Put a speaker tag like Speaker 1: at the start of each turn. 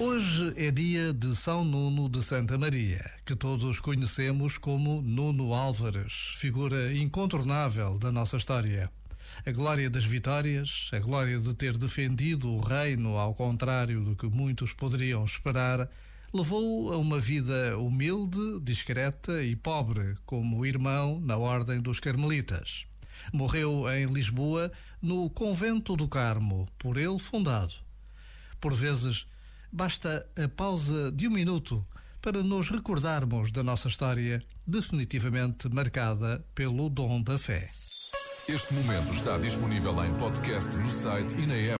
Speaker 1: Hoje é dia de São Nuno de Santa Maria, que todos conhecemos como Nuno Álvares, figura incontornável da nossa história. A glória das vitórias, a glória de ter defendido o reino ao contrário do que muitos poderiam esperar, levou-o a uma vida humilde, discreta e pobre, como irmão na Ordem dos Carmelitas. Morreu em Lisboa, no Convento do Carmo, por ele fundado. Por vezes, Basta a pausa de um minuto para nos recordarmos da nossa história definitivamente marcada pelo dom da fé.
Speaker 2: Este momento está disponível em podcast no site e na app.